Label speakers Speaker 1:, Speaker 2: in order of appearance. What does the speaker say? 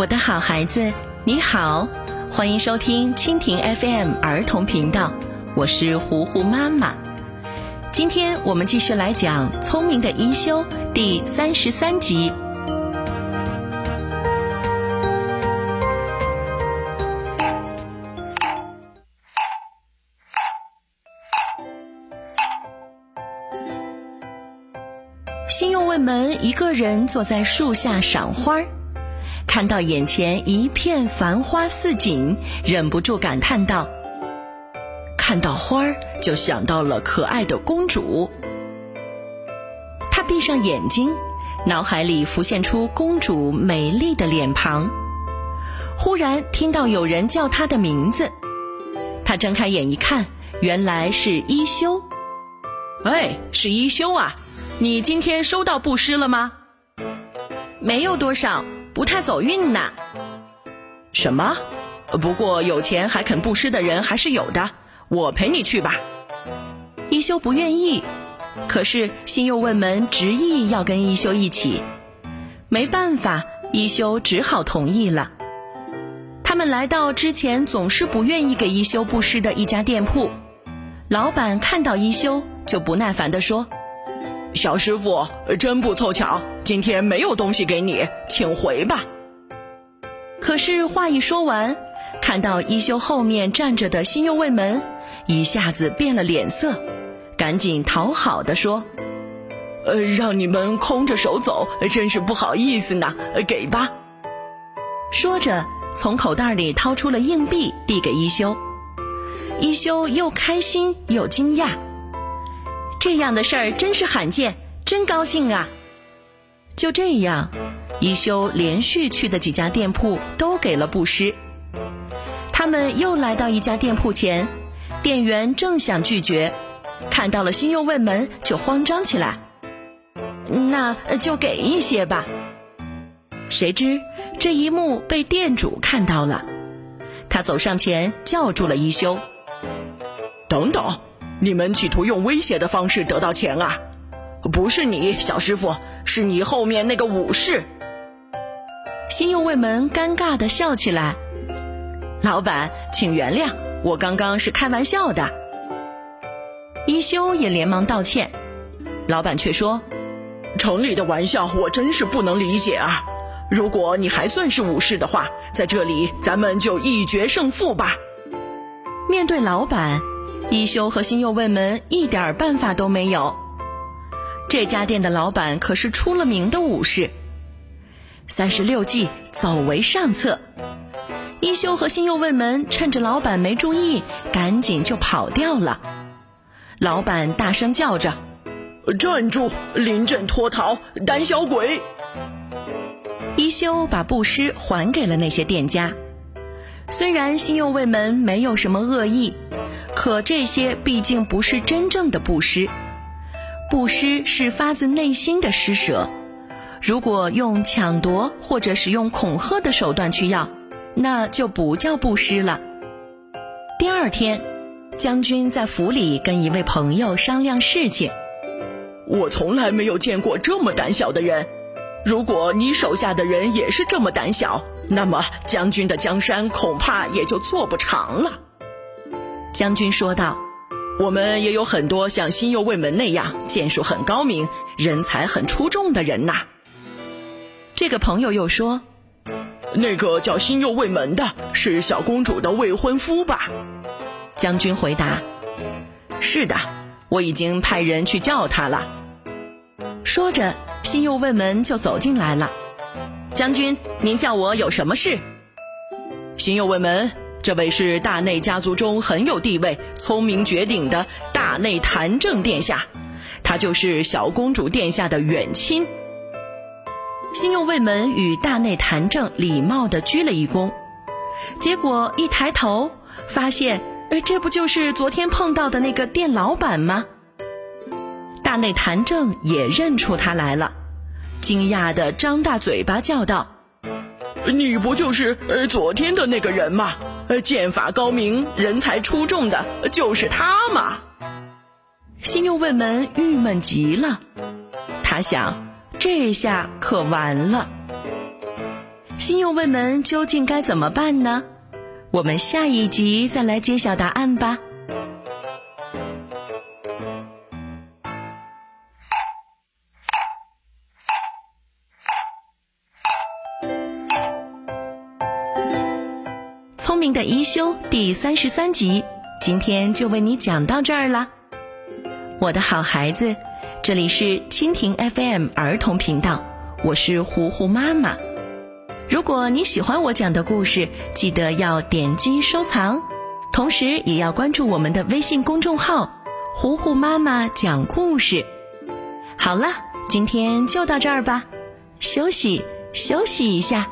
Speaker 1: 我的好孩子，你好，欢迎收听蜻蜓 FM 儿童频道，我是糊糊妈妈。今天我们继续来讲《聪明的一休》第三十三集。新右卫门一个人坐在树下赏花儿。看到眼前一片繁花似锦，忍不住感叹道：“看到花儿，就想到了可爱的公主。”他闭上眼睛，脑海里浮现出公主美丽的脸庞。忽然听到有人叫他的名字，他睁开眼一看，原来是一休。
Speaker 2: 哎，是一休啊！你今天收到布施了吗？
Speaker 1: 没有多少。不太走运呢。
Speaker 2: 什么？不过有钱还肯布施的人还是有的。我陪你去吧。
Speaker 1: 一休不愿意，可是新右卫门执意要跟一休一起。没办法，一休只好同意了。他们来到之前总是不愿意给一休布施的一家店铺。老板看到一休，就不耐烦地说。
Speaker 2: 小师傅，真不凑巧，今天没有东西给你，请回吧。
Speaker 1: 可是话一说完，看到一休后面站着的新右卫门，一下子变了脸色，赶紧讨好的说：“
Speaker 2: 呃，让你们空着手走，真是不好意思呢，给吧。”
Speaker 1: 说着，从口袋里掏出了硬币，递给一休。一休又开心又惊讶。这样的事儿真是罕见，真高兴啊！就这样，一休连续去的几家店铺都给了布施。他们又来到一家店铺前，店员正想拒绝，看到了新右卫门就慌张起来。那就给一些吧。谁知这一幕被店主看到了，他走上前叫住了一休：“
Speaker 2: 等等。”你们企图用威胁的方式得到钱啊？不是你，小师傅，是你后面那个武士。
Speaker 1: 新右卫门尴尬的笑起来。老板，请原谅，我刚刚是开玩笑的。一休也连忙道歉，老板却说：“
Speaker 2: 城里的玩笑，我真是不能理解啊！如果你还算是武士的话，在这里咱们就一决胜负吧。”
Speaker 1: 面对老板。一休和新右卫门一点办法都没有。这家店的老板可是出了名的武士，三十六计，走为上策。一休和新右卫门趁着老板没注意，赶紧就跑掉了。老板大声叫着：“
Speaker 2: 站住！临阵脱逃，胆小鬼！”
Speaker 1: 一休把布施还给了那些店家。虽然新右卫门没有什么恶意。可这些毕竟不是真正的布施，布施是发自内心的施舍。如果用抢夺或者使用恐吓的手段去要，那就不叫布施了。第二天，将军在府里跟一位朋友商量事情。
Speaker 2: 我从来没有见过这么胆小的人。如果你手下的人也是这么胆小，那么将军的江山恐怕也就做不长了。
Speaker 1: 将军说道：“
Speaker 2: 我们也有很多像新右卫门那样剑术很高明、人才很出众的人呐。”
Speaker 1: 这个朋友又说：“
Speaker 2: 那个叫新右卫门的是小公主的未婚夫吧？”
Speaker 1: 将军回答：“是的，我已经派人去叫他了。”说着，新右卫门就走进来了。将军，您叫我有什么事？
Speaker 2: 新右卫门。这位是大内家族中很有地位、聪明绝顶的大内谭正殿下，他就是小公主殿下的远亲。
Speaker 1: 新右卫门与大内谭正礼貌地鞠了一躬，结果一抬头发现，呃，这不就是昨天碰到的那个店老板吗？大内谭正也认出他来了，惊讶地张大嘴巴叫道：“
Speaker 2: 你不就是呃昨天的那个人吗？”呃剑法高明、人才出众的，就是他嘛！
Speaker 1: 新右卫门郁闷极了，他想，这下可完了。新右卫门究竟该怎么办呢？我们下一集再来揭晓答案吧。聪明的一休第三十三集，今天就为你讲到这儿了。我的好孩子，这里是蜻蜓 FM 儿童频道，我是糊糊妈妈。如果你喜欢我讲的故事，记得要点击收藏，同时也要关注我们的微信公众号“糊糊妈妈讲故事”。好了，今天就到这儿吧，休息休息一下。